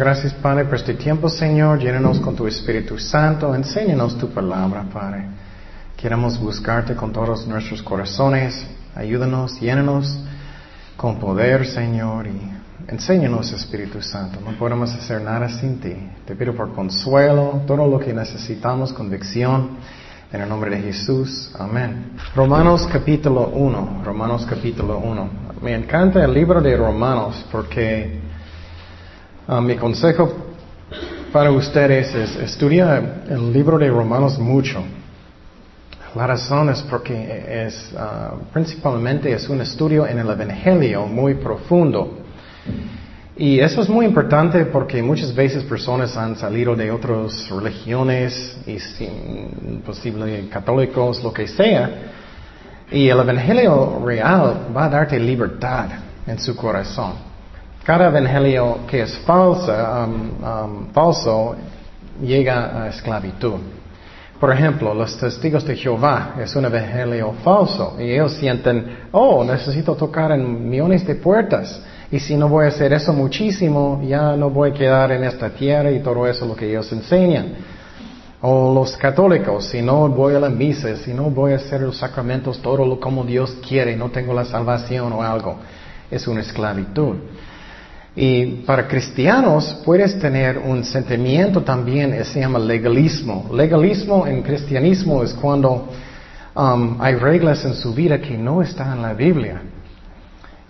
Gracias, Padre, por este tiempo, Señor. Llénanos con tu Espíritu Santo. Enséñanos tu palabra, Padre. Queremos buscarte con todos nuestros corazones. Ayúdanos, llénanos con poder, Señor, y enséñanos, Espíritu Santo. No podemos hacer nada sin ti. Te pido por consuelo, todo lo que necesitamos, convicción. En el nombre de Jesús. Amén. Romanos capítulo 1. Romanos capítulo 1. Me encanta el libro de Romanos porque uh, mi consejo para ustedes es estudiar el libro de Romanos mucho. La razón es porque es, uh, principalmente es un estudio en el Evangelio muy profundo. Y eso es muy importante porque muchas veces personas han salido de otras religiones y sin católicos, lo que sea. Y el Evangelio real va a darte libertad en su corazón. Cada Evangelio que es falsa, um, um, falso llega a esclavitud. Por ejemplo, los testigos de Jehová es un evangelio falso y ellos sienten, oh, necesito tocar en millones de puertas. Y si no voy a hacer eso muchísimo, ya no voy a quedar en esta tierra y todo eso lo que ellos enseñan. O los católicos, si no voy a la misa, si no voy a hacer los sacramentos todo lo como Dios quiere, no tengo la salvación o algo, es una esclavitud. Y para cristianos puedes tener un sentimiento también, se llama legalismo. Legalismo en cristianismo es cuando um, hay reglas en su vida que no están en la Biblia.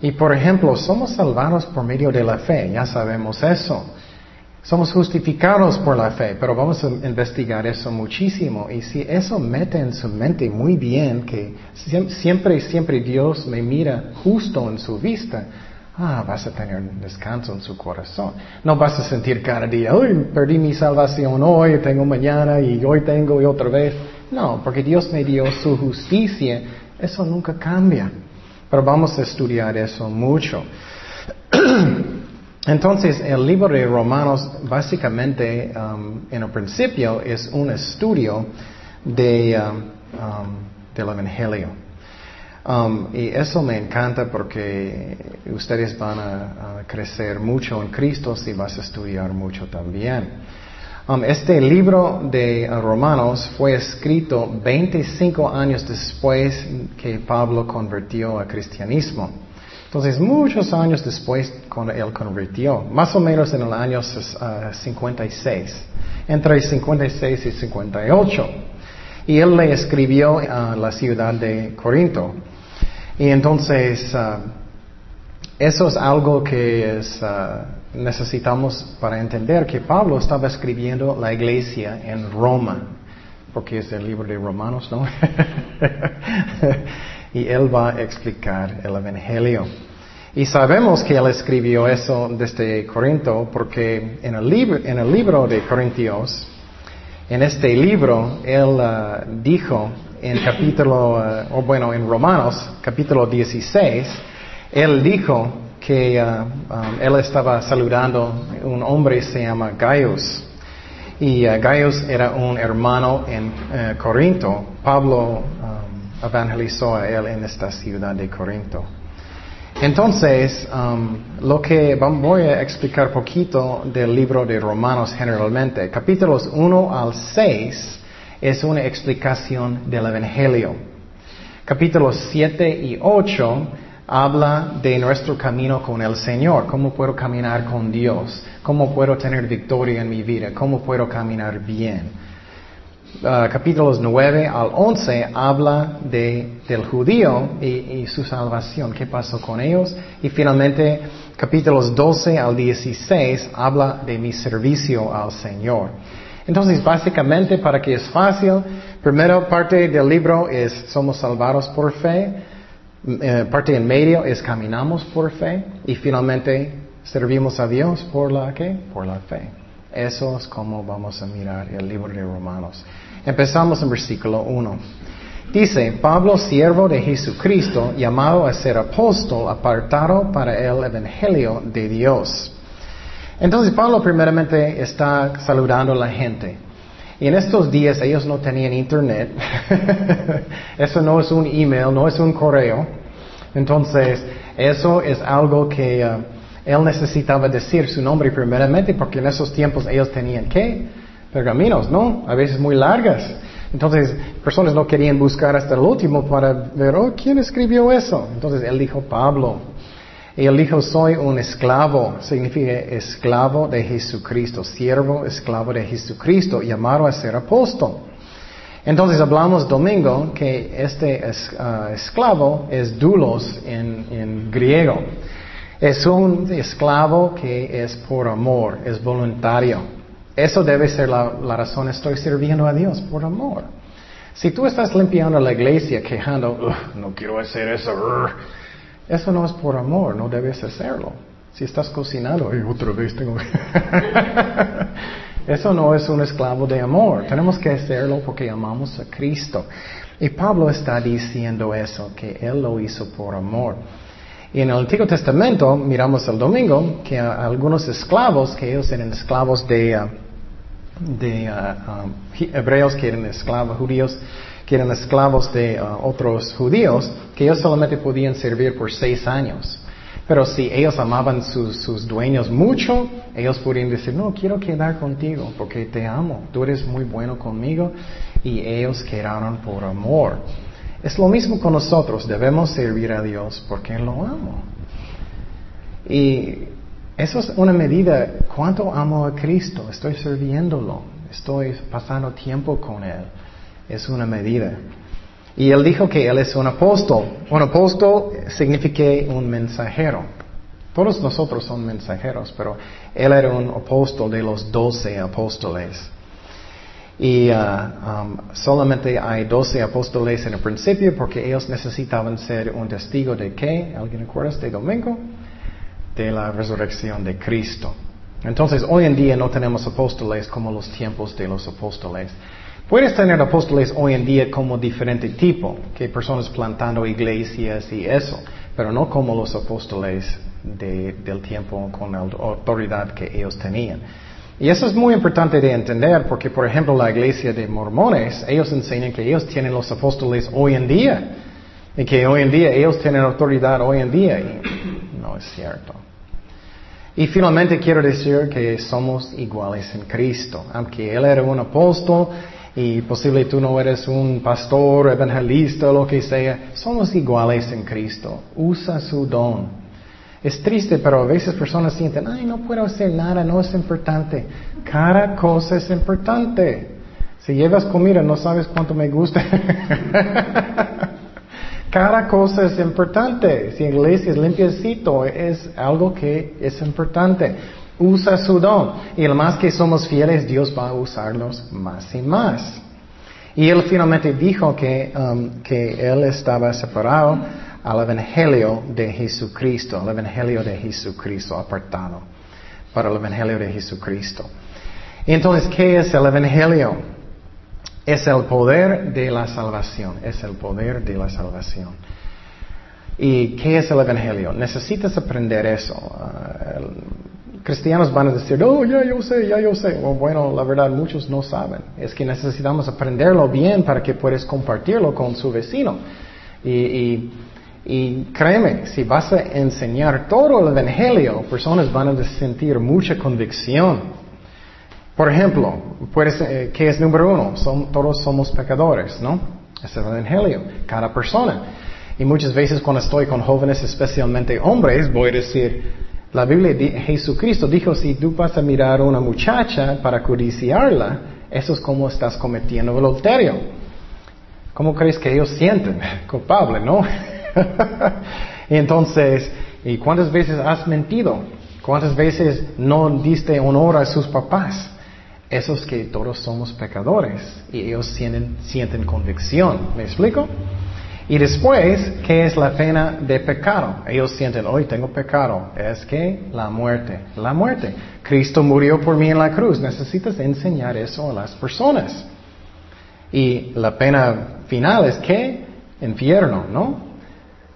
Y por ejemplo, somos salvados por medio de la fe, ya sabemos eso. Somos justificados por la fe, pero vamos a investigar eso muchísimo. Y si eso mete en su mente muy bien, que siempre, siempre Dios me mira justo en su vista, ah, vas a tener descanso en su corazón. No vas a sentir cada día, hoy perdí mi salvación, hoy tengo mañana y hoy tengo y otra vez. No, porque Dios me dio su justicia, eso nunca cambia. Pero vamos a estudiar eso mucho. Entonces, el libro de Romanos básicamente, um, en el principio, es un estudio de, um, um, del Evangelio. Y eso me encanta porque ustedes van a, crecer mucho en Cristo si vas a estudiar mucho también. Um, este libro de uh, Romanos fue escrito 25 años después que Pablo convirtió al cristianismo. Entonces, muchos años después, cuando él convirtió, más o menos en el año 56, uh, entre 56 y 58. Y él le escribió a la ciudad de Corinto. Y entonces, uh, eso es algo que es necesitamos para entender que Pablo estaba escribiendo la iglesia en Roma, porque es el libro de Romanos, ¿no? y él va a explicar el Evangelio. Y sabemos que él escribió eso desde Corinto porque en el, libro, en el libro de Corintios, en este libro, él uh, dijo en capítulo, uh, o bueno, en Romanos, capítulo 16, él dijo que uh, um, él estaba saludando, un hombre se llama Gaius. Y Gaius era un hermano en uh, Corinto. Pablo um, evangelizó a él en esta ciudad de Corinto. Entonces, um, lo que voy a explicar poquito del libro de Romanos generalmente. Capítulos 1 al 6 es una explicación del Evangelio. Capítulos 7 y 8 habla de nuestro camino con el Señor, cómo puedo caminar con Dios, cómo puedo tener victoria en mi vida, cómo puedo caminar bien. Uh, capítulos 9 al 11 habla de, del judío y, su salvación, qué pasó con ellos. Y finalmente, capítulos 12 al 16 habla de mi servicio al Señor. Entonces, básicamente, para que es fácil, primera parte del libro es somos salvados por fe. Eh, parte en medio es caminamos por fe y finalmente servimos a Dios por la ¿qué? Por la fe. Eso es como vamos a mirar el libro de Romanos. Empezamos en versículo 1. Dice, Pablo, siervo de Jesucristo, llamado a ser apóstol, apartado para el Evangelio de Dios. Entonces Pablo primeramente está saludando a la gente. Y en estos días ellos no tenían internet. eso no es un email, no es un correo. Entonces, eso es algo que uh, Él necesitaba decir su nombre primeramente porque en esos tiempos ellos tenían qué? Pergaminos, ¿no? A veces muy largas. Entonces, personas no querían buscar hasta el último para ver, oh, ¿quién escribió eso? Entonces, él dijo Pablo. Y él dijo, soy un esclavo, significa esclavo de Jesucristo, siervo, esclavo de Jesucristo, llamado a ser apóstol. Entonces hablamos domingo que este ah, esclavo es dulos en griego. Es un esclavo que es por amor, es voluntario. Eso debe ser la, razón, estoy sirviendo a Dios por amor. Si tú estás limpiando la iglesia quejando, no quiero hacer eso, eso no es por amor, no debes hacerlo. Si estás cocinando, y otra vez tengo... eso no es un esclavo de amor. Tenemos que hacerlo porque amamos a Cristo. Y Pablo está diciendo eso, que Él lo hizo por amor. Y en el Antiguo Testamento miramos el domingo que algunos esclavos, que ellos eran esclavos de, uh, hebreos, que eran esclavos judíos, que eran esclavos de uh, otros judíos, que ellos solamente podían servir por seis años. Pero si ellos amaban sus, sus dueños mucho, ellos podían decir, no, quiero quedar contigo porque te amo, tú eres muy bueno conmigo, y ellos quedaron por amor. Es lo mismo con nosotros, debemos servir a Dios porque lo amo. Y eso es una medida, ¿cuánto amo a Cristo? Estoy sirviéndolo, estoy pasando tiempo con Él. Es una medida. Y Él dijo que Él es un apóstol. Un apóstol significa un mensajero. Todos nosotros somos mensajeros, pero Él era un apóstol de los doce apóstoles. Y uh, um, solamente hay doce apóstoles en el principio porque ellos necesitaban ser un testigo de qué? ¿Alguien recuerda este domingo? De la resurrección de Cristo. Entonces, hoy en día no tenemos apóstoles como los tiempos de los apóstoles. Puedes tener apóstoles hoy en día como diferente tipo, que personas plantando iglesias y eso, pero no como los apóstoles del tiempo con la autoridad que ellos tenían. Y eso es muy importante de entender porque, por ejemplo, la iglesia de mormones, ellos enseñan que ellos tienen los apóstoles hoy en día y que hoy en día ellos tienen autoridad hoy en día y no es cierto. Y finalmente quiero decir que somos iguales en Cristo. Aunque Él era un apóstol y posible tú no eres un pastor, evangelista, o lo que sea, somos iguales en Cristo. Usa su don. Es triste, pero a veces personas sienten, ay, no puedo hacer nada, no es importante. Cada cosa es importante. Si llevas comida, no sabes cuánto me gusta. Cada cosa es importante. Si la iglesia es limpiecito, es algo que es importante. Usa su don. Y el más que somos fieles, Dios va a usarnos más y más. Y él finalmente dijo que, um, que él estaba separado al Evangelio de Jesucristo, al Evangelio de Jesucristo apartado para el Evangelio de Jesucristo. Entonces, ¿qué es el Evangelio? Es el poder de la salvación, es el poder de la salvación. ¿Y qué es el Evangelio? Necesitas aprender eso. Uh, cristianos van a decir, oh, ya yo sé, ya yo sé. bueno, la verdad, muchos no saben. Es que necesitamos aprenderlo bien para que puedas compartirlo con su vecino. y créeme, si vas a enseñar todo el Evangelio, personas van a sentir mucha convicción. Por ejemplo, puedes, eh, ¿qué es número uno? todos somos pecadores, ¿no? Es el Evangelio, cada persona. Y muchas veces cuando estoy con jóvenes, especialmente hombres, voy a decir, la Biblia, Jesucristo dijo, si tú vas a mirar a una muchacha para codiciarla, eso es como estás cometiendo adulterio. ¿Cómo crees que ellos sienten? Culpable, ¿no? Y entonces, ¿y cuántas veces has mentido? ¿Cuántas veces no diste honor a sus papás? Esos que todos somos pecadores y ellos sienten, convicción. ¿Me explico? Y después, ¿qué es la pena de pecado? Ellos sienten, hoy tengo pecado. Es que la muerte, la muerte. Cristo murió por mí en la cruz. Necesitas enseñar eso a las personas. Y la pena final es que infierno, ¿no?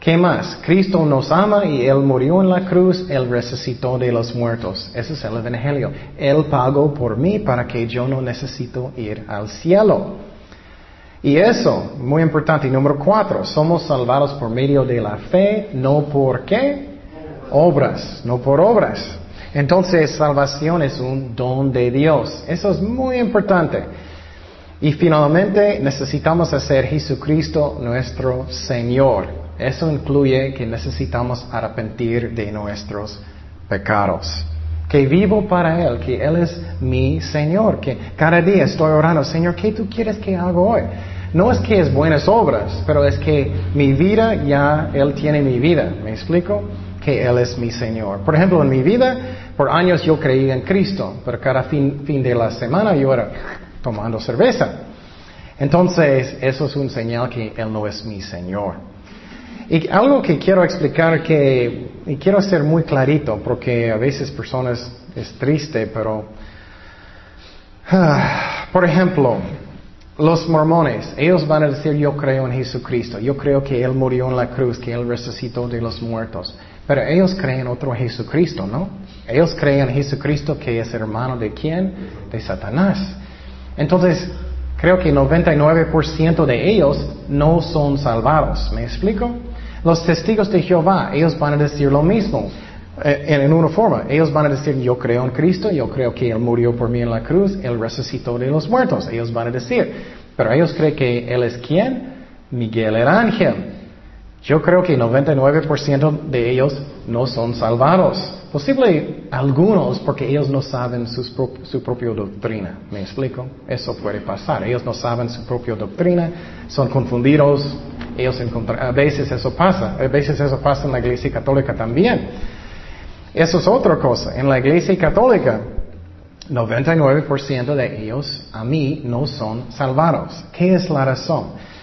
¿Qué más? Cristo nos ama y Él murió en la cruz, Él resucitó de los muertos. Ese es el Evangelio. Él pagó por mí para que yo no necesito ir al cielo. Y eso, muy importante. Número cuatro, somos salvados por medio de la fe, no por qué? obras, no por obras. Entonces, salvación es un don de Dios. Eso es muy importante. Y finalmente, necesitamos hacer Jesucristo nuestro Señor. Eso incluye que necesitamos arrepentir de nuestros pecados. Que vivo para Él, que Él es mi Señor, que cada día estoy orando, Señor, ¿qué tú quieres que haga hoy? No es que es buenas obras, pero es que mi vida ya Él tiene mi vida. ¿Me explico? Que Él es mi Señor. Por ejemplo, en mi vida, por años yo creí en Cristo, pero cada fin, fin de la semana yo era tomando cerveza. Entonces, eso es un señal que Él no es mi Señor. Y algo que quiero explicar que, y quiero ser muy clarito, porque a veces personas es triste, pero, ah, por ejemplo, los mormones, ellos van a decir yo creo en Jesucristo, yo creo que Él murió en la cruz, que Él resucitó de los muertos. Pero ellos creen otro Jesucristo, ¿no? Ellos creen en Jesucristo que es hermano de quién? De Satanás. Entonces, creo que 99% de ellos no son salvados. ¿Me explico? Los testigos de Jehová, ellos van a decir lo mismo. Eh, en una forma, ellos van a decir, yo creo en Cristo, yo creo que Él murió por mí en la cruz, Él resucitó de los muertos, ellos van a decir, pero ellos creen que Él es quién? Miguel el ángel. Yo creo que 99% de ellos no son salvados. Posible algunos porque ellos no saben su propia doctrina. ¿Me explico? Eso puede pasar. Ellos no saben su propia doctrina, son confundidos. Ellos a veces eso pasa. A veces eso pasa en la iglesia católica también. Eso es otra cosa. En la iglesia católica, 99% de ellos a mí no son salvados. ¿Qué es la razón?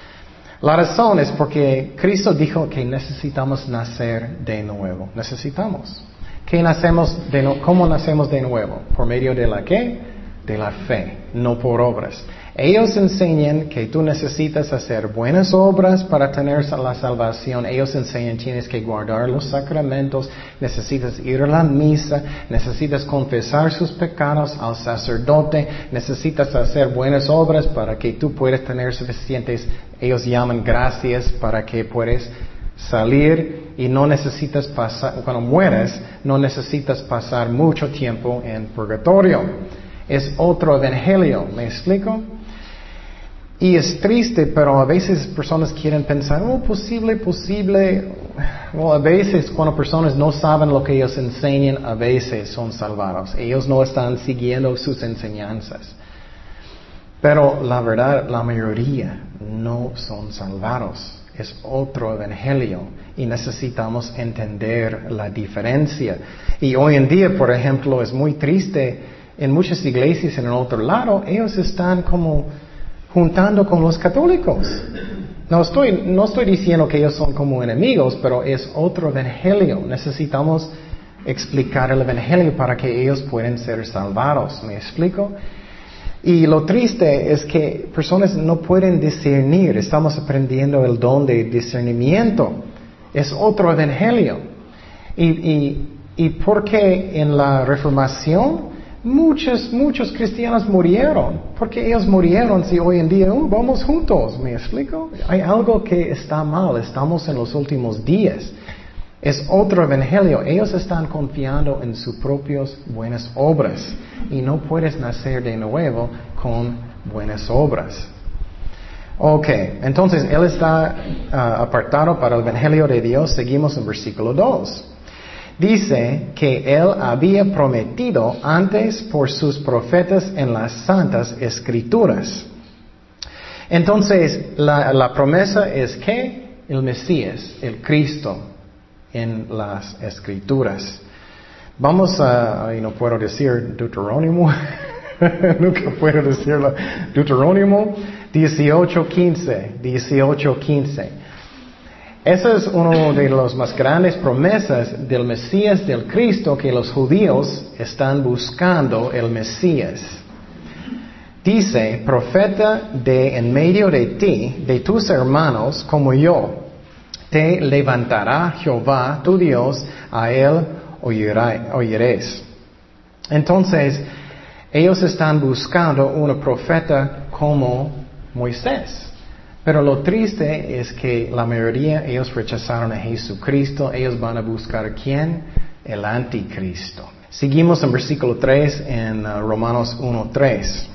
La razón es porque Cristo dijo que necesitamos nacer de nuevo. Necesitamos. ¿Qué nacemos de ¿Cómo nacemos de nuevo? ¿Por medio de la qué? De la fe, no por obras. Ellos enseñan que tú necesitas hacer buenas obras para tener la salvación. Ellos enseñan tienes que guardar los sacramentos, necesitas ir a la misa, necesitas confesar sus pecados al sacerdote, necesitas hacer buenas obras para que tú puedas tener suficientes, ellos llaman gracias para que puedas salir y no necesitas pasar, cuando mueres, no necesitas pasar mucho tiempo en purgatorio. Es otro evangelio, ¿me explico? Y es triste, pero a veces personas quieren pensar, oh, posible, posible. Well, a veces cuando personas no saben lo que ellos enseñan, a veces son salvados. Ellos no están siguiendo sus enseñanzas. Pero la verdad, la mayoría no son salvados. Es otro evangelio y necesitamos entender la diferencia. Y hoy en día, por ejemplo, es muy triste en muchas iglesias en el otro lado, ellos están como juntando con los católicos. No estoy, no estoy diciendo que ellos son como enemigos, pero es otro evangelio. Necesitamos explicar el evangelio para que ellos puedan ser salvados. ¿Me explico? Y lo triste es que personas no pueden discernir. Estamos aprendiendo el don de discernimiento. Es otro evangelio. Y, y, y porque en la reformación Muchos, muchos cristianos murieron, porque ellos murieron si hoy en día uh, vamos juntos, ¿me explico? Hay algo que está mal, estamos en los últimos días. Es otro evangelio, ellos están confiando en sus propias buenas obras y no puedes nacer de nuevo con buenas obras. Ok, entonces Él está ah, apartado para el Evangelio de Dios. Seguimos en versículo 2 dice que él había prometido antes por sus profetas en las santas escrituras. Entonces, la, promesa es que el Mesías, el Cristo, en las escrituras. Vamos a, y no puedo decir Deuterónimo, nunca puedo decirlo, Deuterónimo 18.15, 18.15. Esa es una de las más grandes promesas del Mesías del Cristo que los judíos están buscando el Mesías. Dice, profeta de en medio de ti, de tus hermanos como yo, te levantará Jehová tu Dios, a él oiréis. Entonces, ellos están buscando un profeta como Moisés. Pero lo triste es que la mayoría ellos rechazaron a Jesucristo, ellos van a buscar quién? El anticristo. Seguimos en versículo 3 en uh, Romanos 1.3.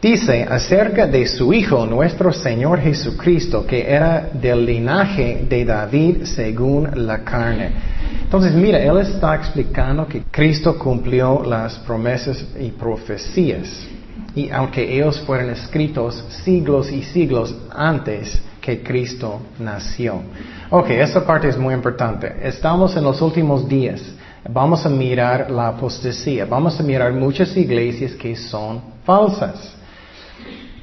Dice acerca de su Hijo, nuestro Señor Jesucristo, que era del linaje de David según la carne. Entonces, mira, Él está explicando que Cristo cumplió las promesas y profecías. Y aunque ellos fueron escritos siglos y siglos antes que Cristo nació. Ok, esta parte es muy importante. Estamos en los últimos días. Vamos a mirar la apostasía. Vamos a mirar muchas iglesias que son falsas.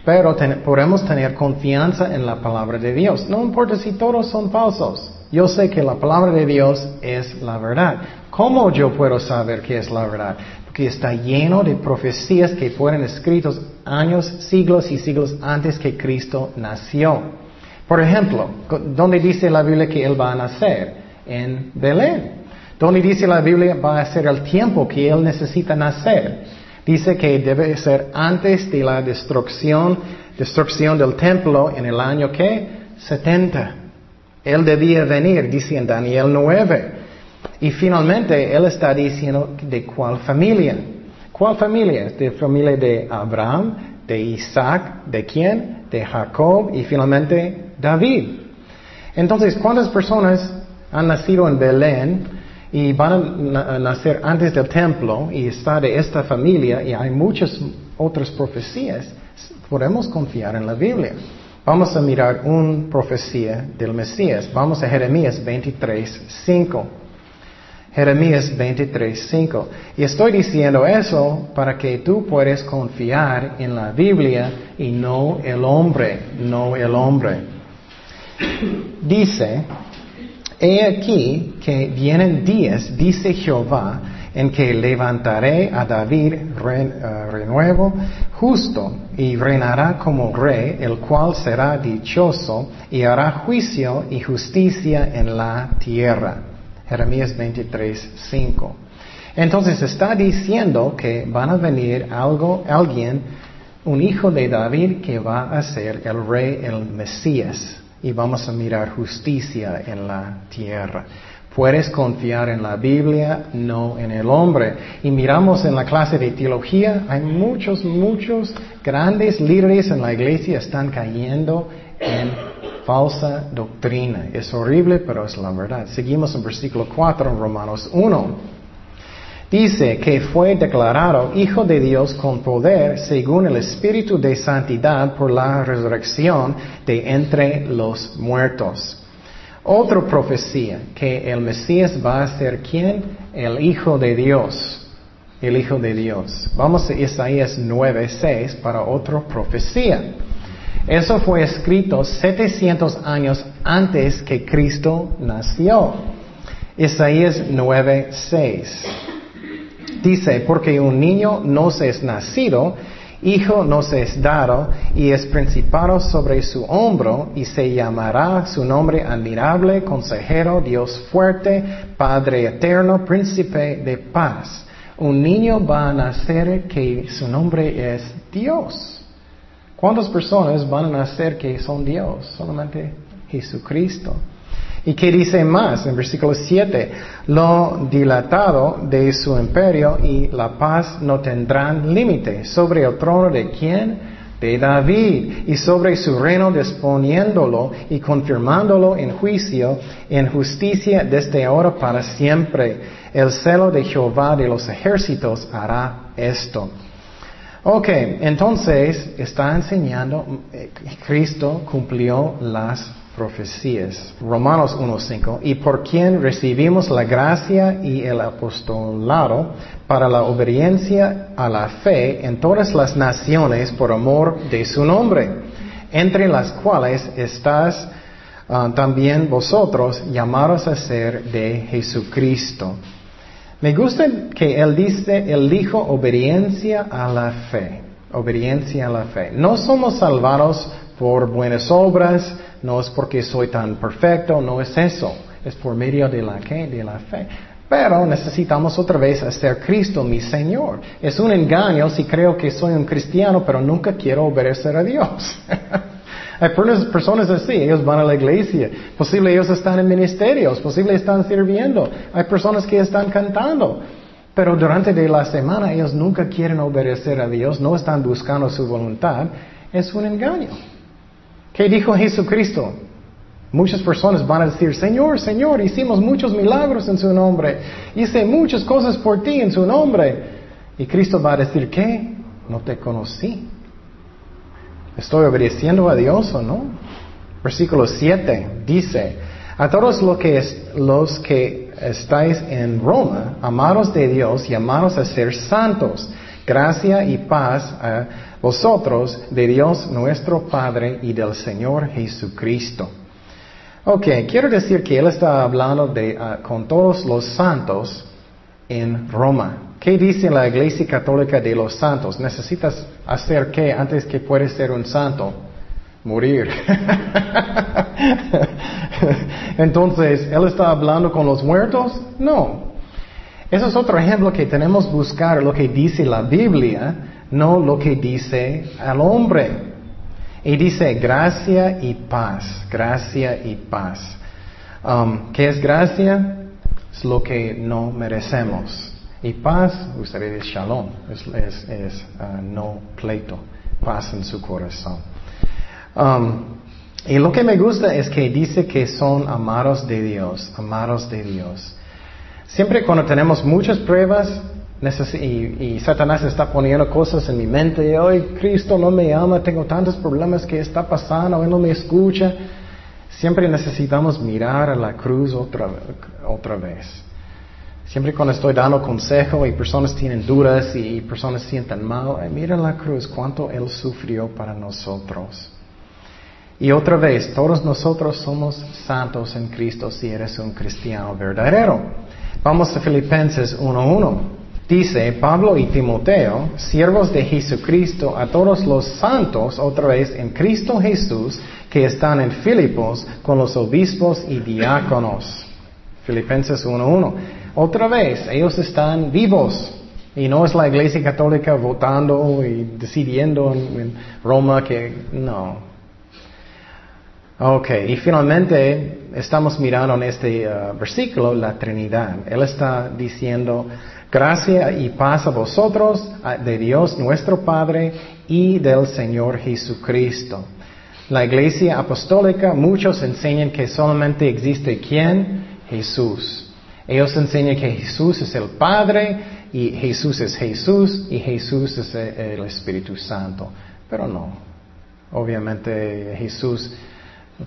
Pero podemos tener confianza en la palabra de Dios. No importa si todos son falsos. Yo sé que la palabra de Dios es la verdad. ¿Cómo yo puedo saber que es la verdad? Porque está lleno de profecías que fueron escritos años, siglos y siglos antes que Cristo nació. Por ejemplo, ¿dónde dice la Biblia que Él va a nacer? En Belén. ¿Dónde dice la Biblia va a ser el tiempo que Él necesita nacer? Dice que debe ser antes de la destrucción, del templo en el año que 70. Él debía venir, dice en Daniel 9. Y finalmente Él está diciendo de cuál familia. ¿Cuál familia? De familia de Abraham, de Isaac, ¿de quién? De Jacob y finalmente David. Entonces, ¿cuántas personas han nacido en Belén? Y van a nacer antes del templo y está de esta familia y hay muchas otras profecías, podemos confiar en la Biblia. Vamos a mirar una profecía del Mesías. Vamos a Jeremías 23, 5. Jeremías 23, 5. Y estoy diciendo eso para que tú puedas confiar en la Biblia y no el hombre, no el hombre. Dice, He aquí que vienen días, dice Jehová, en que levantaré a David eh, renuevo justo y reinará como rey, el cual será dichoso y hará juicio y justicia en la tierra. Jeremías 23, 5. Entonces está diciendo que van a venir algo, alguien, un hijo de David que va a ser el rey, el Mesías y vamos a mirar justicia en la tierra. Puedes confiar en la Biblia, no en el hombre. Y miramos en la clase de teología, hay muchos, muchos grandes líderes en la iglesia están cayendo en falsa doctrina. Es horrible, pero es la verdad. Seguimos en versículo 4 en Romanos 1. Dice que fue declarado Hijo de Dios con poder según el Espíritu de Santidad por la resurrección de entre los muertos. Otra profecía, que el Mesías va a ser quién? El Hijo de Dios. El Hijo de Dios. Vamos a Isaías 9:6 para otra profecía. Eso fue escrito 700 años antes que Cristo nació. Isaías 9:6. Dice, porque un niño nos es nacido, hijo nos es dado, y es principado sobre su hombro, y se llamará su nombre admirable, consejero, Dios fuerte, Padre eterno, príncipe de paz. Un niño va a nacer que su nombre es Dios. ¿Cuántas personas van a nacer que son Dios? Solamente Jesucristo. ¿Y qué dice más en versículo 7? Lo dilatado de su imperio y la paz no tendrán límite. ¿Sobre el trono de quién? De David. Y sobre su reino disponiéndolo y confirmándolo en juicio, en justicia desde ahora para siempre. El celo de Jehová de los ejércitos hará esto. Ok, entonces está enseñando, eh, Cristo cumplió las profecías. Romanos 1.5. Y por quien recibimos la gracia y el apostolado para la obediencia a la fe en todas las naciones por amor de su nombre, entre las cuales estás ah, también vosotros llamados a ser de Jesucristo. Me gusta que él dice, él dijo obediencia a la fe. Obediencia a la fe. No somos salvados por buenas obras, no es porque soy tan perfecto, no es eso. Es por medio de la, de la fe. Pero necesitamos otra vez hacer Cristo mi Señor. Es un engaño si creo que soy un cristiano, pero nunca quiero obedecer a Dios. Hay personas así, ellos van a la iglesia, posible ellos están en ministerios, posible están sirviendo, hay personas que están cantando, pero durante la semana ellos nunca quieren obedecer a Dios, no están buscando su voluntad, es un engaño. ¿Qué dijo Jesucristo? Muchas personas van a decir, Señor, Señor, hicimos muchos milagros en su nombre, hice muchas cosas por ti en su nombre. Y Cristo va a decir, ¿qué? No te conocí. ¿Estoy obedeciendo a Dios o no? Versículo 7 dice, a todos los que, estáis en Roma, amados de Dios y amados a ser santos, gracia y paz a vosotros de Dios nuestro Padre y del Señor Jesucristo. Ok, quiero decir que Él está hablando de, ah, con todos los santos en Roma. ¿Qué dice la Iglesia Católica de los santos? Necesitas hacer qué antes que puedes ser un santo? Morir. Entonces, ¿Él está hablando con los muertos? No. Eso es otro ejemplo que tenemos que buscar lo que dice la Biblia, no lo que dice al hombre. Y dice gracia y paz, gracia y paz. Um, ¿Qué es gracia? Es lo que no merecemos. Y paz, ustedes shalom, es, es, uh, no pleito, paz en su corazón. Um, y lo que me gusta es que dice que son amados de Dios, amados de Dios. Siempre cuando tenemos muchas pruebas y, y, Satanás está poniendo cosas en mi mente, y hoy Cristo no me ama, tengo tantos problemas que está pasando, Él no me escucha, siempre necesitamos mirar a la cruz otra, otra vez. Siempre cuando estoy dando consejo y personas tienen dudas y personas sienten mal, mira la cruz, cuánto Él sufrió para nosotros. Y otra vez, todos nosotros somos santos en Cristo si eres un cristiano verdadero. Vamos a Filipenses 1.1. Dice Pablo y Timoteo, siervos de Jesucristo, a todos los santos, otra vez en Cristo Jesús, que están en Filipos con los obispos y diáconos. Filipenses 1.1. Otra vez, ellos están vivos. Y no es la iglesia católica votando y decidiendo en, Roma que no. Ok, y finalmente estamos mirando en este uh, versículo la Trinidad. Él está diciendo, gracia y paz a vosotros, de Dios nuestro Padre y del Señor Jesucristo. La iglesia apostólica, muchos enseñan que solamente existe quién? Jesús. Ellos enseñan que Jesús es el Padre y Jesús es Jesús y Jesús es el Espíritu Santo. Pero no. Obviamente Jesús,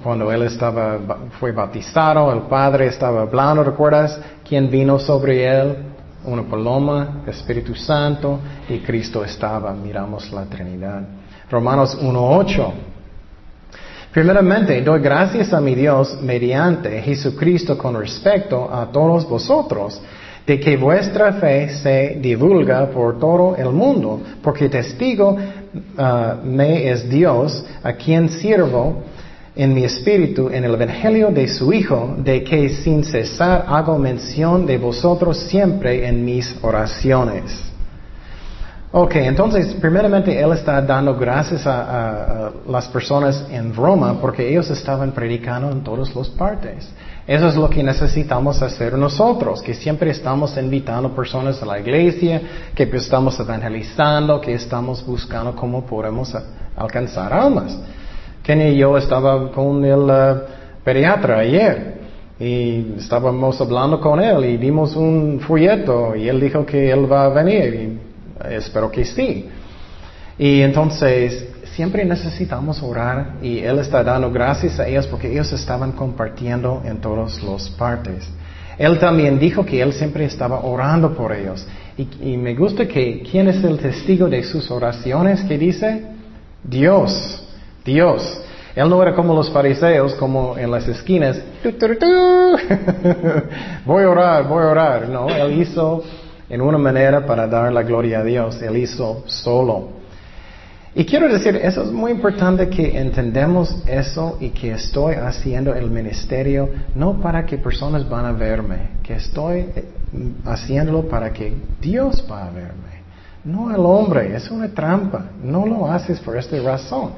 cuando él estaba, fue bautizado, el Padre estaba hablando, ¿recuerdas? ¿Quién vino sobre él? Una paloma, Espíritu Santo y Cristo estaba. Miramos la Trinidad. Romanos 1.8. Primeramente, doy gracias a mi Dios mediante Jesucristo con respecto a todos vosotros, de que vuestra fe se divulga por todo el mundo, porque testigo ah, me es Dios, a quien sirvo en mi espíritu en el Evangelio de su Hijo, de que sin cesar hago mención de vosotros siempre en mis oraciones. Ok, entonces, primeramente Él está dando gracias a, las personas en Roma porque ellos estaban predicando en todas las partes. Eso es lo que necesitamos hacer nosotros, que siempre estamos invitando personas a la iglesia, que estamos evangelizando, que estamos buscando cómo podemos alcanzar almas. Y yo estaba con el uh, pediatra ayer y estábamos hablando con él y dimos un folleto y él dijo que él va a venir. Espero que sí. Y entonces, siempre necesitamos orar y Él está dando gracias a ellos porque ellos estaban compartiendo en todas las partes. Él también dijo que Él siempre estaba orando por ellos. Y, me gusta que, ¿quién es el testigo de sus oraciones? ¿Qué dice? Dios. Dios. Él no era como los fariseos, como en las esquinas. voy a orar, voy a orar. No, Él hizo en una manera para dar la gloria a Dios. Él hizo solo. Y quiero decir, eso es muy importante que entendamos eso y que estoy haciendo el ministerio no para que personas van a verme, que estoy eh, haciéndolo para que Dios va a verme. No el hombre, es una trampa. No lo haces por esta razón.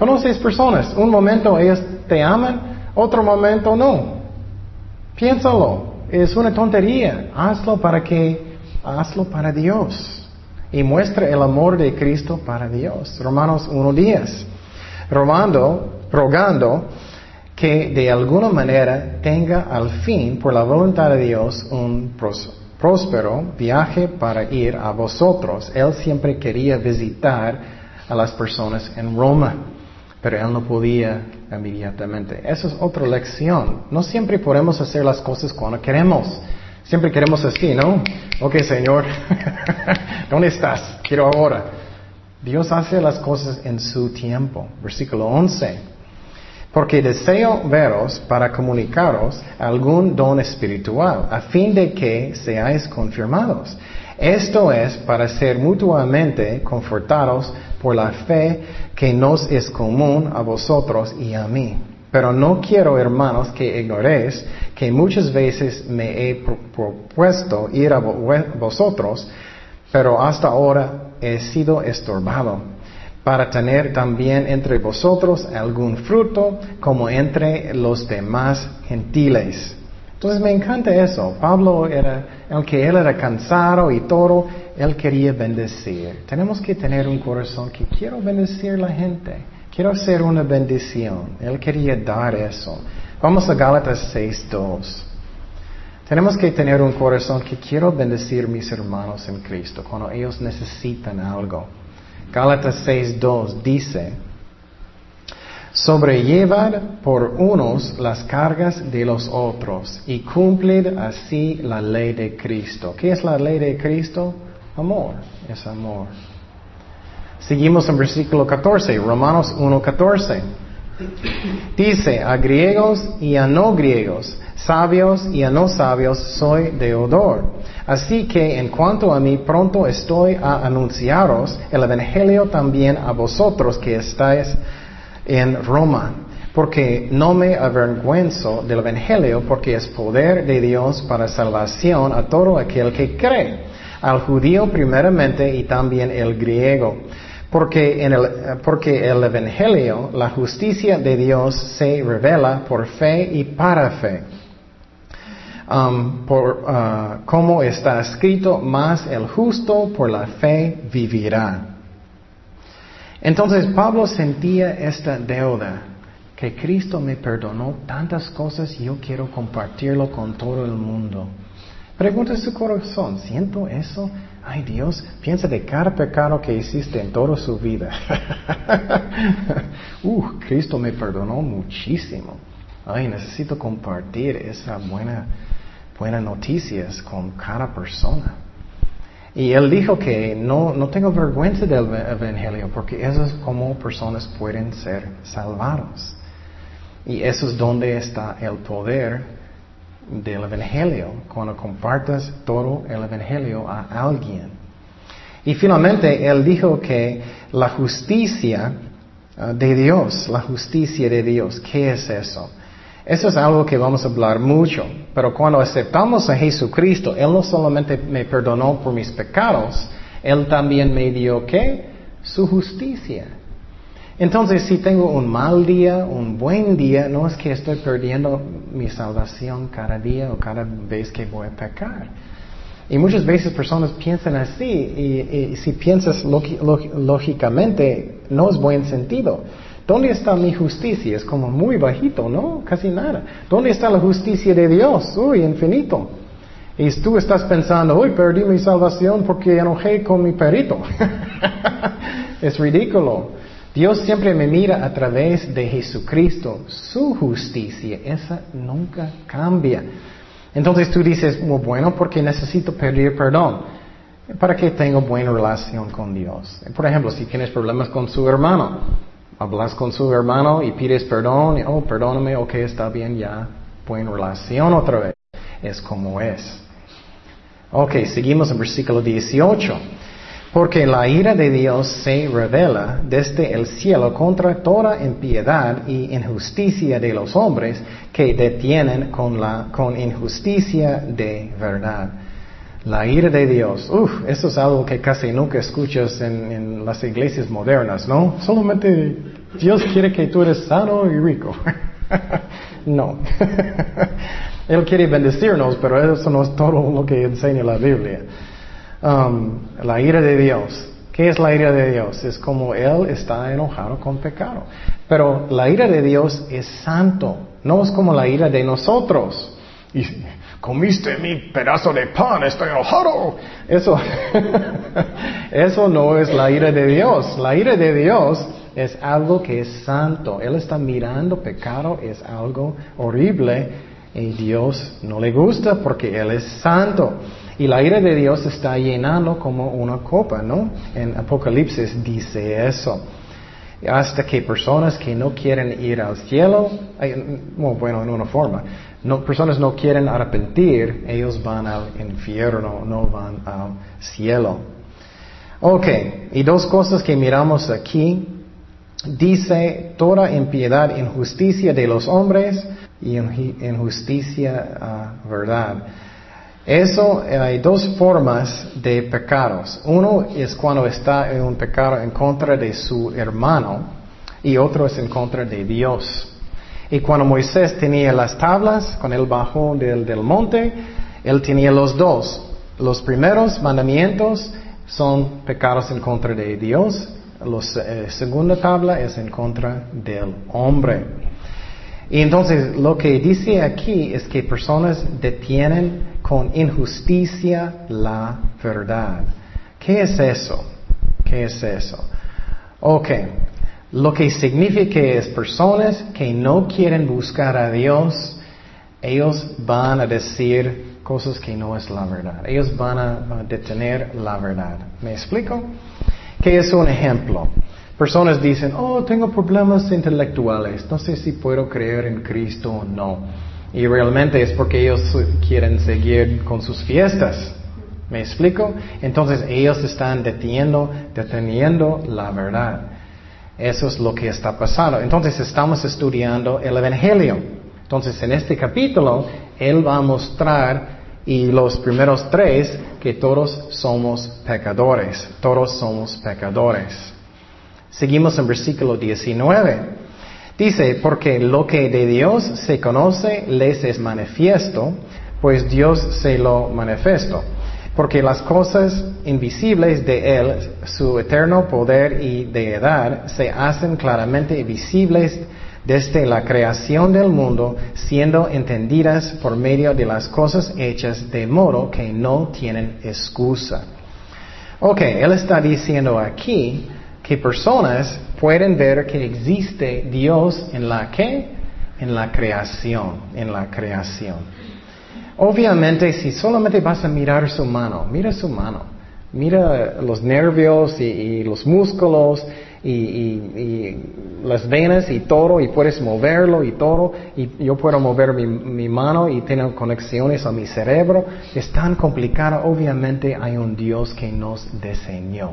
Conoces personas, un momento ellos te aman, otro momento no. Piénsalo, es una tontería. Hazlo para que, hazlo para Dios. Y muestra el amor de Cristo para Dios. Romanos 1.10. Rogando, rogando que de alguna manera tenga al fin, por la voluntad de Dios, un próspero viaje para ir a vosotros. Él siempre quería visitar a las personas en Roma, pero él no podía inmediatamente. Esa es otra lección. No siempre podemos hacer las cosas cuando queremos. Siempre queremos así, ¿no? Ok, Señor, ¿dónde estás? Quiero ahora. Dios hace las cosas en su tiempo. Versículo 11. Porque deseo veros para comunicaros algún don espiritual, a fin de que seáis confirmados. Esto es para ser mutuamente confortados por la fe que nos es común a vosotros y a mí. Pero no quiero, hermanos, que ignoréis que muchas veces me he propuesto ir a vosotros, pero hasta ahora he sido estorbado para tener también entre vosotros algún fruto como entre los demás gentiles. Entonces me encanta eso. Pablo era, aunque él era cansado y todo, él quería bendecir. Tenemos que tener un corazón que quiero bendecir a la gente. Quiero hacer una bendición. Él quería dar eso. Vamos a Gálatas 6.2. Tenemos que tener un corazón que quiero bendecir mis hermanos en Cristo cuando ellos necesitan algo. Gálatas 6.2 dice, sobrellevar por unos las cargas de los otros y cumplir así la ley de Cristo. ¿Qué es la ley de Cristo? Amor, es amor. Seguimos en versículo 14, Romanos 1.14. Dice, a griegos y a no griegos, sabios y a no sabios soy deudor. Así que en cuanto a mí, pronto estoy a anunciaros el Evangelio también a vosotros que estáis en Roma. Porque no me avergüenzo del Evangelio, porque es poder de Dios para salvación a todo aquel que cree, al judío primeramente y también el griego. Porque, en el, porque el Evangelio, la justicia de Dios se revela por fe y para fe. Um, por uh, como está escrito, más el justo por la fe vivirá. Entonces Pablo sentía esta deuda, que Cristo me perdonó tantas cosas y yo quiero compartirlo con todo el mundo. Pregunta su corazón, ¿siento eso? Ay Dios, piensa de cada pecado que hiciste en toda su vida. uh, Cristo me perdonó muchísimo. Ay, necesito compartir esa buena buenas noticias con cada persona. Y él dijo que no, no tengo vergüenza del Evangelio porque eso es como personas pueden ser salvados. Y eso es donde está el poder del Evangelio, cuando compartas todo el Evangelio a alguien. Y finalmente él dijo que la justicia ah, de Dios, la justicia de Dios, ¿qué es eso? Eso es algo que vamos a hablar mucho. Pero cuando aceptamos a Jesucristo, Él no solamente me perdonó por mis pecados, Él también me dio qué? Su justicia. Entonces, si tengo un mal día, un buen día, no es que estoy perdiendo mi salvación cada día o cada vez que voy a pecar. Y muchas veces personas piensan así, y, si piensas lógicamente, no es buen sentido. ¿Dónde está mi justicia? Es como muy bajito, ¿no? Casi nada. ¿Dónde está la justicia de Dios? Uy, infinito. Y tú estás pensando, uy, perdí mi salvación porque enojé con mi perito. es ridículo. Dios siempre me mira a través de Jesucristo. Su justicia, esa nunca cambia. Entonces tú dices, bueno, porque necesito pedir perdón. Para que tenga buena relación con Dios. Por ejemplo, si tienes problemas con su hermano, hablas con su hermano y pides perdón, y, oh, perdóname, ok, está bien, ya, buena relación otra vez. Es como es. Ok, seguimos en versículo 18. Porque la ira de Dios se revela desde el cielo contra toda impiedad y injusticia de los hombres que detienen con, la, con injusticia de verdad. La ira de Dios. Uf, eso es algo que casi nunca escuchas en, las iglesias modernas, ¿no? Solamente Dios quiere que tú eres sano y rico. no. Él quiere bendecirnos, pero eso no es todo lo que enseña la Biblia. Um, la ira de Dios. ¿Qué es la ira de Dios? Es como Él está enojado con pecado. Pero la ira de Dios es santo. No es como la ira de nosotros. Y comiste mi pedazo de pan, estoy enojado. Eso, eso no es la ira de Dios. La ira de Dios es algo que es santo. Él está mirando pecado, es algo horrible y Dios no le gusta porque Él es santo. Y la ira de Dios está llenando como una copa, ¿no? En Apocalipsis dice eso. Hasta que personas que no quieren ir al cielo, bueno, en una forma, no, personas no quieren arrepentir, ellos van al infierno, no van al cielo. Ok, y dos cosas que miramos aquí. Dice, toda impiedad, injusticia de los hombres y injusticia, ah, verdad. Eso eh, hay dos formas de pecados. Uno es cuando está en un pecado en contra de su hermano y otro es en contra de Dios. Y cuando Moisés tenía las tablas, con el bajo del, del monte, él tenía los dos. Los primeros mandamientos son pecados en contra de Dios. La eh, segunda tabla es en contra del hombre. Y entonces lo que dice aquí es que personas detienen con injusticia la verdad. ¿Qué es eso? ¿Qué es eso? Ok, lo que significa es personas que no quieren buscar a Dios, ellos van a decir cosas que no es la verdad. Ellos van a detener la verdad. ¿Me explico? ¿Qué es un ejemplo? Personas dicen, oh, tengo problemas intelectuales, no sé si puedo creer en Cristo o no. Y realmente es porque ellos quieren seguir con sus fiestas. ¿Me explico? Entonces ellos están deteniendo, deteniendo la verdad. Eso es lo que está pasando. Entonces estamos estudiando el Evangelio. Entonces en este capítulo Él va a mostrar, y los primeros tres, que todos somos pecadores. Todos somos pecadores. Seguimos en versículo 19. Dice, porque lo que de Dios se conoce les es manifiesto, pues Dios se lo manifestó. Porque las cosas invisibles de Él, su eterno poder y deidad, se hacen claramente visibles desde la creación del mundo, siendo entendidas por medio de las cosas hechas de modo que no tienen excusa. Ok, Él está diciendo aquí que personas pueden ver que existe Dios en la que? En la creación, en la creación. Obviamente, si solamente vas a mirar su mano, mira su mano, mira los nervios y, los músculos y, las venas y todo, y puedes moverlo y todo, y yo puedo mover mi, mano y tener conexiones a mi cerebro. Es tan complicado, obviamente hay un Dios que nos diseñó.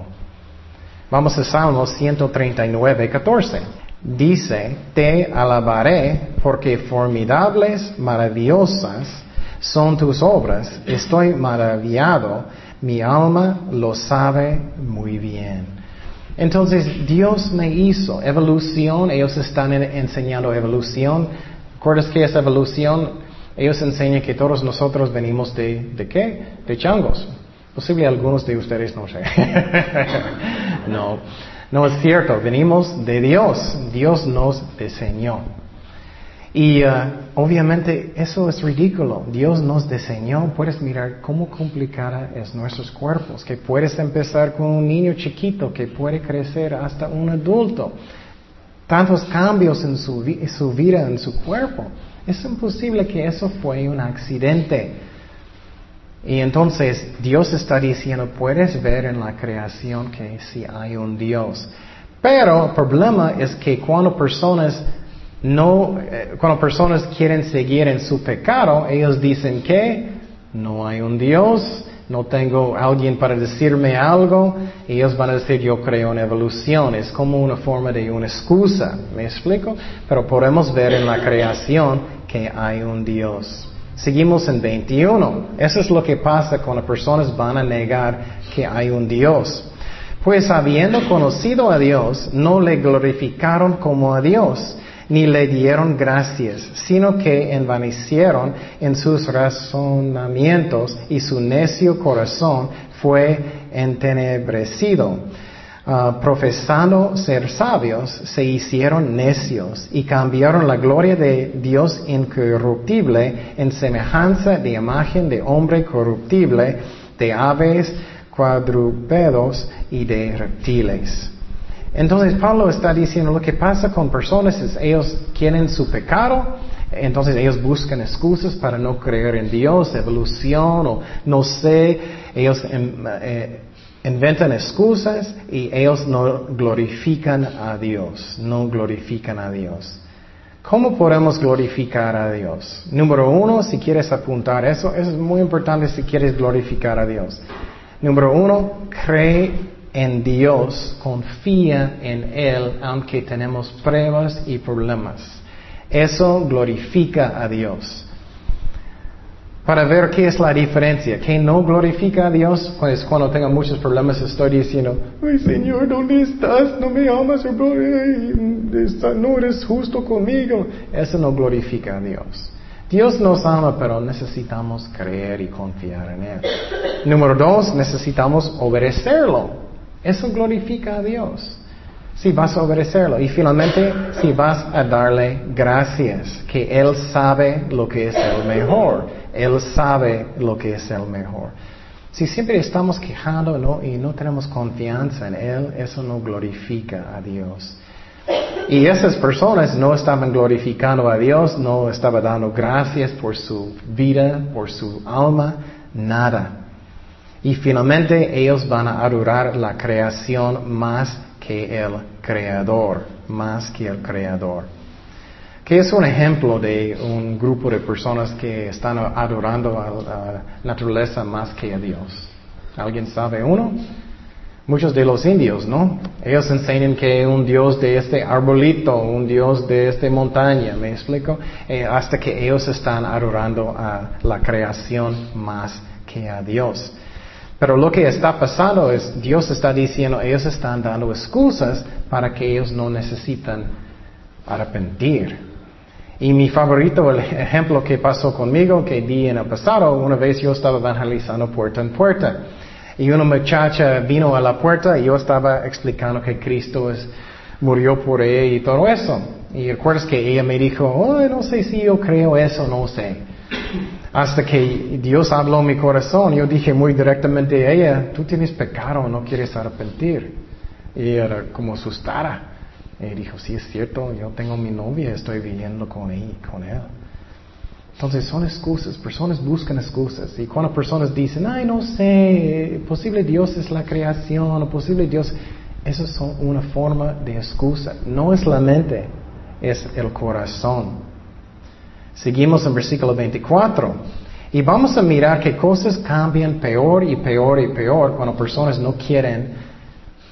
Vamos a Salmos 139, 14. Dice, te alabaré porque formidables, maravillosas son tus obras. Estoy maravillado, mi alma lo sabe muy bien. Entonces Dios me hizo evolución, ellos están enseñando evolución. ¿Recuerdas qué es evolución? Ellos enseñan que todos nosotros venimos de, ¿de qué? De changos. Posible algunos de ustedes no sé. no, no es cierto. Venimos de Dios. Dios nos diseñó. Y uh, obviamente eso es ridículo. Dios nos diseñó. Puedes mirar cómo complicada es nuestros cuerpos. Que puedes empezar con un niño chiquito que puede crecer hasta un adulto. Tantos cambios en su, vida, en su cuerpo. Es imposible que eso fue un accidente. Y entonces Dios está diciendo, puedes ver en la creación que sí hay un Dios. Pero el problema es que cuando personas no, eh, cuando personas quieren seguir en su pecado, ellos dicen que no hay un Dios, no tengo alguien para decirme algo, ellos van a decir yo creo en evolución, es como una forma de una excusa, ¿me explico? Pero podemos ver en la creación que hay un Dios. Seguimos en 21. Eso es lo que pasa cuando personas van a negar que hay un Dios. Pues habiendo conocido a Dios, no le glorificaron como a Dios, ni le dieron gracias, sino que envanecieron en sus razonamientos y su necio corazón fue entenebrecido. Ah, profesando ser sabios, se hicieron necios y cambiaron la gloria de Dios incorruptible en semejanza de imagen de hombre corruptible, de aves, cuadrúpedos y de reptiles. Entonces Pablo está diciendo lo que pasa con personas es ellos quieren su pecado, entonces ellos buscan excusas para no creer en Dios, evolución o no sé, ellos em, eh, inventan excusas y ellos no glorifican a Dios, no glorifican a Dios. ¿Cómo podemos glorificar a Dios? Número uno, si quieres apuntar eso, eso es muy importante si quieres glorificar a Dios. Número uno, cree en Dios, confía en Él, aunque tenemos pruebas y problemas. Eso glorifica a Dios para ver qué es la diferencia. ¿Qué no glorifica a Dios? Pues cuando tengo muchos problemas estoy diciendo, ay Señor, ¿dónde estás? No me amas, no eres justo conmigo. Eso no glorifica a Dios. Dios nos ama, pero necesitamos creer y confiar en Él. Número dos, necesitamos obedecerlo. Eso glorifica a Dios. Si vas a obedecerlo. Y finalmente, si vas a darle gracias, que Él sabe lo que es el mejor. Él sabe lo que es el mejor. Si siempre estamos quejando y no tenemos confianza en Él, eso no glorifica a Dios. Y esas personas no estaban glorificando a Dios, no estaban dando gracias por su vida, por su alma, nada. Y finalmente ellos van a adorar la creación más que el creador, más que el creador. ¿Qué es un ejemplo de un grupo de personas que están adorando a la naturaleza más que a Dios? ¿Alguien sabe uno? Muchos de los indios, ¿no? Ellos enseñan que un dios de este arbolito, un dios de esta montaña, ¿me explico? Eh, hasta que ellos están adorando a la creación más que a Dios. Pero lo que está pasando es, Dios está diciendo, ellos están dando excusas para que ellos no necesitan arrepentir. Y mi favorito, el ejemplo que pasó conmigo, que di en el pasado, una vez yo estaba evangelizando puerta en puerta. Y una muchacha vino a la puerta y yo estaba explicando que Cristo es, murió por ella y todo eso. Y recuerdas que ella me dijo, oh, no sé si yo creo eso, no sé. Hasta que Dios habló en mi corazón, yo dije muy directamente a ella, tú tienes pecado, no quieres arrepentir. Y era como asustada. Y dijo, sí es cierto, yo tengo mi novia, estoy viviendo con él. Con él. Entonces son excusas, personas buscan excusas. Y cuando personas dicen, ay, no sé, posible Dios es la creación, o posible Dios, eso es una forma de excusa. No es la mente, es el corazón. Seguimos en versículo 24. Y vamos a mirar que cosas cambian peor y peor y peor cuando personas no quieren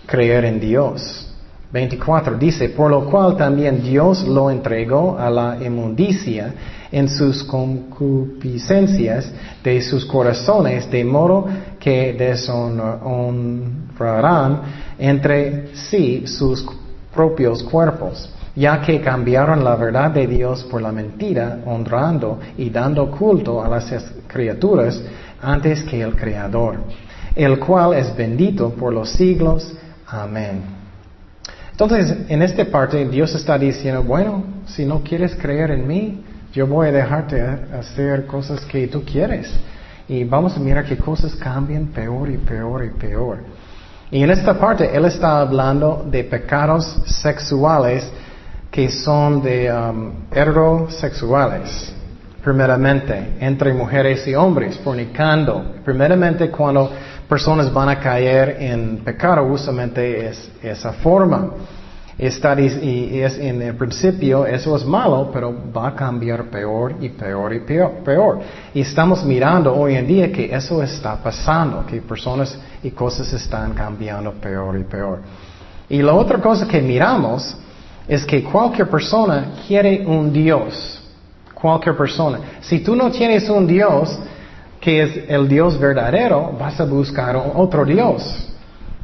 creer en Dios. 24 dice, por lo cual también Dios lo entregó a la inmundicia en sus concupiscencias de sus corazones, de modo que deshonrarán entre sí sus propios cuerpos, ya que cambiaron la verdad de Dios por la mentira, honrando y dando culto a las criaturas antes que el Creador, el cual es bendito por los siglos. Amén. Entonces, en esta parte, Dios está diciendo, bueno, si no quieres creer en mí, yo voy a dejarte hacer cosas que tú quieres. Y vamos a mirar que cosas cambian peor y peor y peor. Y en esta parte, Él está hablando de pecados sexuales que son de um, heterosexuales. Primeramente, entre mujeres y hombres, fornicando. Primeramente, cuando personas van a caer en pecado justamente es esa forma. Está, y es en el principio eso es malo, pero va a cambiar peor y peor y peor, peor. Y estamos mirando hoy en día que eso está pasando, que personas y cosas están cambiando peor y peor. Y la otra cosa que miramos es que cualquier persona quiere un Dios. Cualquier persona. Si tú no tienes un Dios, que es el Dios verdadero, vas a buscar otro Dios.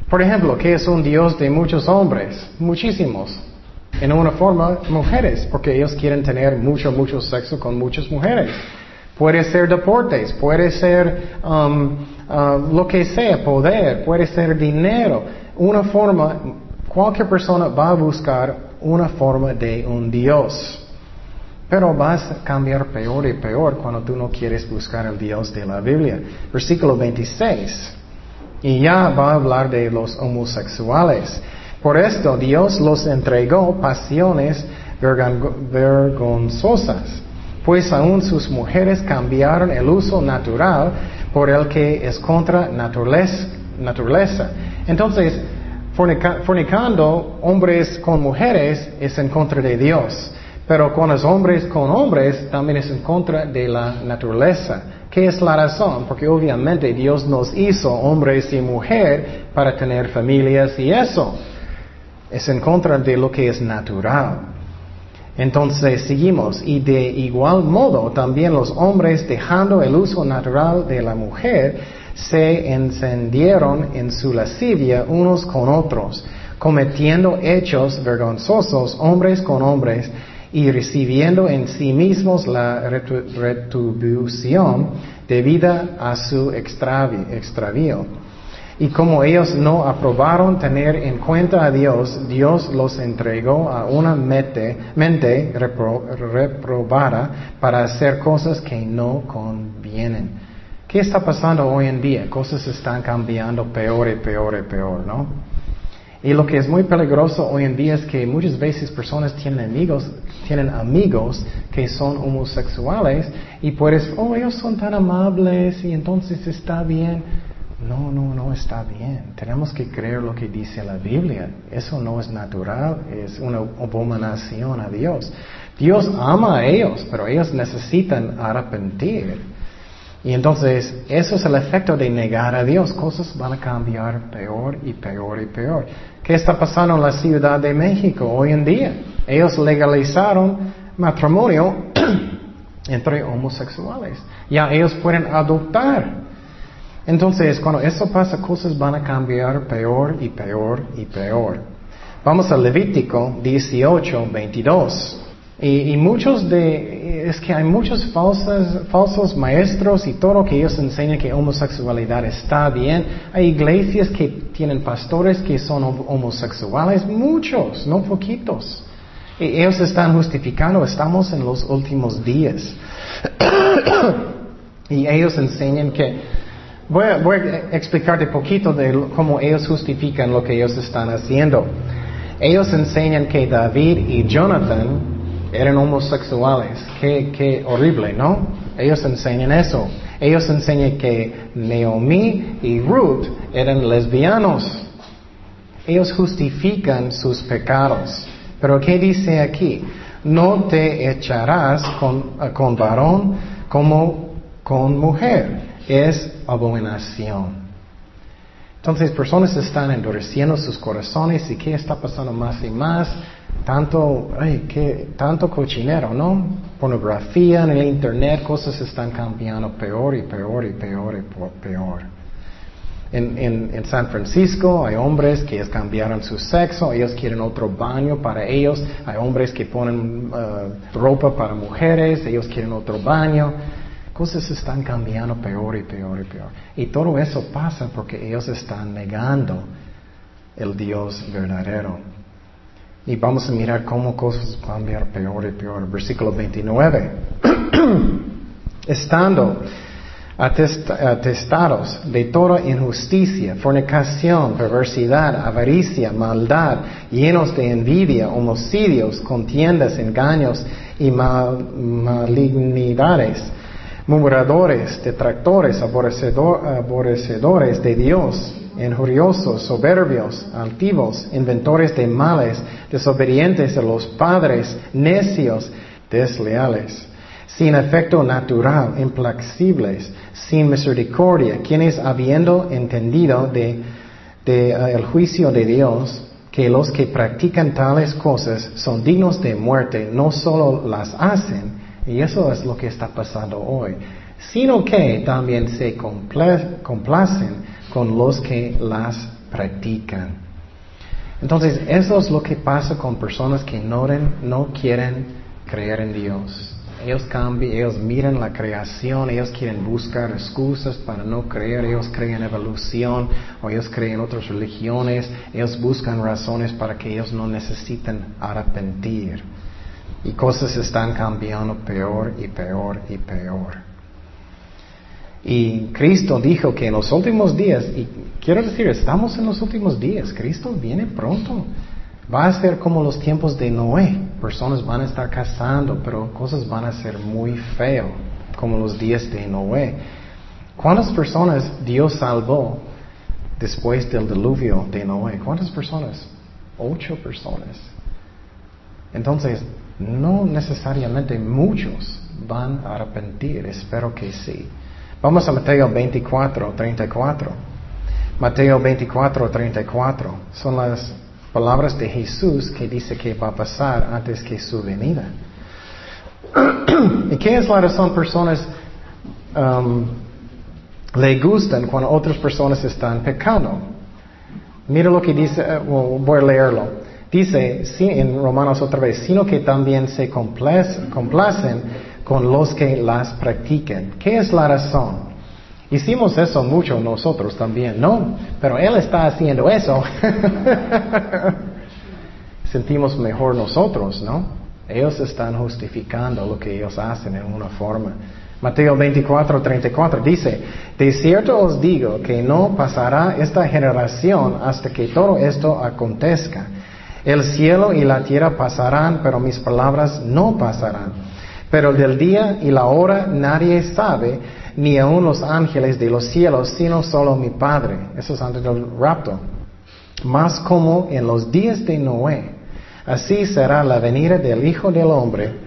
Por ejemplo, ¿qué es un Dios de muchos hombres? Muchísimos. En una forma, mujeres, porque ellos quieren tener mucho, mucho sexo con muchas mujeres. Puede ser deportes, puede ser um, uh, lo que sea, poder, puede ser dinero. Una forma, cualquier persona va a buscar una forma de un Dios. Pero vas a cambiar peor y peor cuando tú no quieres buscar el Dios de la Biblia. Versículo 26. Y ya va a hablar de los homosexuales. Por esto Dios los entregó pasiones vergonzosas pues aún sus mujeres cambiaron el uso natural por el que es contra naturaleza. Entonces, fornicando hombres con mujeres es en contra de Dios, pero con los hombres con hombres también es en contra de la naturaleza. ¿Qué es la razón? Porque obviamente Dios nos hizo hombres y mujer para tener familias y eso. Es en contra de lo que es natural. Entonces seguimos, y de igual modo también los hombres, dejando el uso natural de la mujer, se encendieron en su lascivia unos con otros, cometiendo hechos vergonzosos hombres con hombres, y recibiendo en sí mismos la retribución debida a su extravío. Y como ellos no aprobaron tener en cuenta a Dios, Dios los entregó a una mente, reprobada para hacer cosas que no convienen. ¿Qué está pasando hoy en día? Cosas están cambiando peor y peor y peor, ¿no? Y lo que es muy peligroso hoy en día es que muchas veces personas tienen amigos, tienen amigos que son homosexuales y puedes, oh, ellos son tan amables y entonces está bien. No, no, no está bien. Tenemos que creer lo que dice la Biblia. Eso no es natural, es una abominación a Dios. Dios ama a ellos, pero ellos necesitan arrepentir. Y entonces, eso es el efecto de negar a Dios. Cosas van a cambiar peor y peor y peor. ¿Qué está pasando en la Ciudad de México hoy en día? Ellos legalizaron matrimonio entre homosexuales. Ya ellos pueden adoptar. Entonces, cuando eso pasa, cosas van a cambiar peor y peor y peor. Vamos a Levítico 18, 22. Y, muchos de, es que hay muchos falsos, falsos maestros y todo que ellos enseñan que homosexualidad está bien. Hay iglesias que tienen pastores que son homosexuales, muchos, no poquitos. Y ellos están justificando, estamos en los últimos días. y ellos enseñan que Voy a, explicarte poquito de cómo ellos justifican lo que ellos están haciendo. Ellos enseñan que David y Jonathan eran homosexuales. Qué, horrible, ¿no? Ellos enseñan eso. Ellos enseñan que Naomi y Ruth eran lesbianos. Ellos justifican sus pecados. Pero ¿qué dice aquí? No te echarás con, con varón como con mujer es abominación. Entonces personas están endureciendo sus corazones y qué está pasando más y más, tanto, ay, qué, tanto cochinero, ¿no? Pornografía en el internet, cosas están cambiando peor y peor y peor y peor. En, en, San Francisco hay hombres que cambiaron su sexo, ellos quieren otro baño para ellos, hay hombres que ponen uh, ropa para mujeres, ellos quieren otro baño. Cosas están cambiando peor y peor y peor. Y todo eso pasa porque ellos están negando el Dios verdadero. Y vamos a mirar cómo cosas cambian peor y peor. Versículo 29. Estando atestados de toda injusticia, fornicación, perversidad, avaricia, maldad, llenos de envidia, homicidios, contiendas, engaños y malignidades murmuradores, detractores, aborrecedores de Dios, injuriosos, soberbios, altivos, inventores de males, desobedientes a los padres, necios, desleales, sin efecto natural, implacables, sin misericordia, quienes habiendo entendido de, uh, el juicio de Dios, que los que practican tales cosas son dignos de muerte, no solo las hacen, y eso es lo que está pasando hoy. Sino que también se complacen con los que las practican. Entonces, eso es lo que pasa con personas que no, no quieren creer en Dios. Ellos cambian, ellos miran la creación, ellos quieren buscar excusas para no creer, ellos creen en evolución o ellos creen en otras religiones, ellos buscan razones para que ellos no necesiten arrepentir. Y cosas están cambiando peor y peor y peor. Y Cristo dijo que en los últimos días, y quiero decir, estamos en los últimos días, Cristo viene pronto. Va a ser como los tiempos de Noé. Personas van a estar casando, pero cosas van a ser muy feo, como los días de Noé. ¿Cuántas personas Dios salvó después del diluvio de Noé? ¿Cuántas personas? Ocho personas. Entonces, no necesariamente muchos van a arrepentir, espero que sí. Vamos a Mateo 24, 34. Mateo 24, 34 son las palabras de Jesús que dice que va a pasar antes que su venida. ¿Y qué es la razón personas um, le gustan cuando otras personas están pecando? Mira lo que dice, eh, voy a leerlo. Dice sí, en Romanos otra vez, sino que también se complacen con los que las practiquen. ¿Qué es la razón? Hicimos eso mucho nosotros también, ¿no? Pero Él está haciendo eso. Sentimos mejor nosotros, ¿no? Ellos están justificando lo que ellos hacen en una forma. Mateo 24, 34 dice, de cierto os digo que no pasará esta generación hasta que todo esto acontezca. El cielo y la tierra pasarán, pero mis palabras no pasarán. Pero del día y la hora nadie sabe, ni aun los ángeles de los cielos, sino solo mi Padre. Eso es antes del rapto. Más como en los días de Noé, así será la venida del Hijo del Hombre.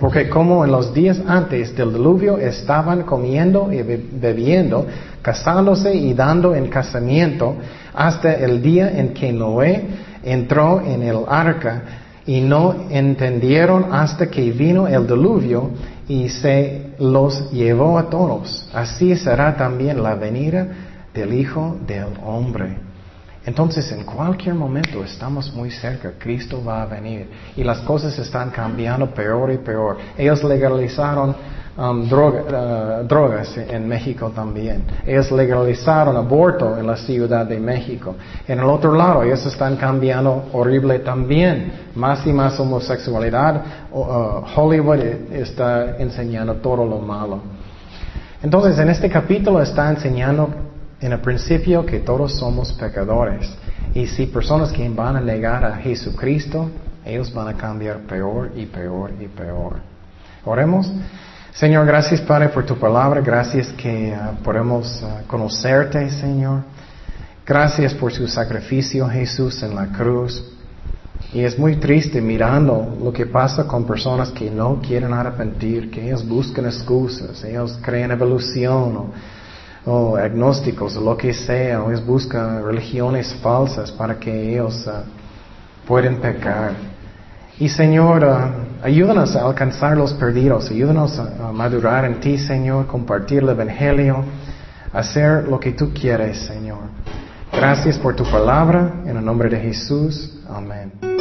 Porque como en los días antes del diluvio estaban comiendo y bebiendo, casándose y dando en casamiento, hasta el día en que Noé entró en el arca, y no entendieron hasta que vino el diluvio y se los llevó a todos. Así será también la venida del Hijo del Hombre. Entonces, en cualquier momento estamos muy cerca, Cristo va a venir y las cosas están cambiando peor y peor. Ellos legalizaron um, uh, drogas en México también. Ellos legalizaron aborto en la Ciudad de México. En el otro lado, ellos están cambiando horrible también. Más y más homosexualidad. Uh, Hollywood está enseñando todo lo malo. Entonces, en este capítulo está enseñando en el principio que todos somos pecadores. Y si personas que van a negar a Jesucristo, ellos van a cambiar peor y peor y peor. Oremos. Señor, gracias Padre por tu palabra. Gracias que ah, podemos ah, conocerte, Señor. Gracias por su sacrificio, Jesús, en la cruz. Y es muy triste mirando lo que pasa con personas que no quieren arrepentir, que ellos buscan excusas, ellos creen evolución o o agnósticos lo que sea, o es busca religiones falsas para que ellos uh, puedan pecar. Y Señor, ayúdanos a alcanzar los perdidos, ayúdanos a, a, madurar en ti, Señor, compartir el Evangelio, hacer lo que tú quieres, Señor. Gracias por tu palabra, en el nombre de Jesús. Amén.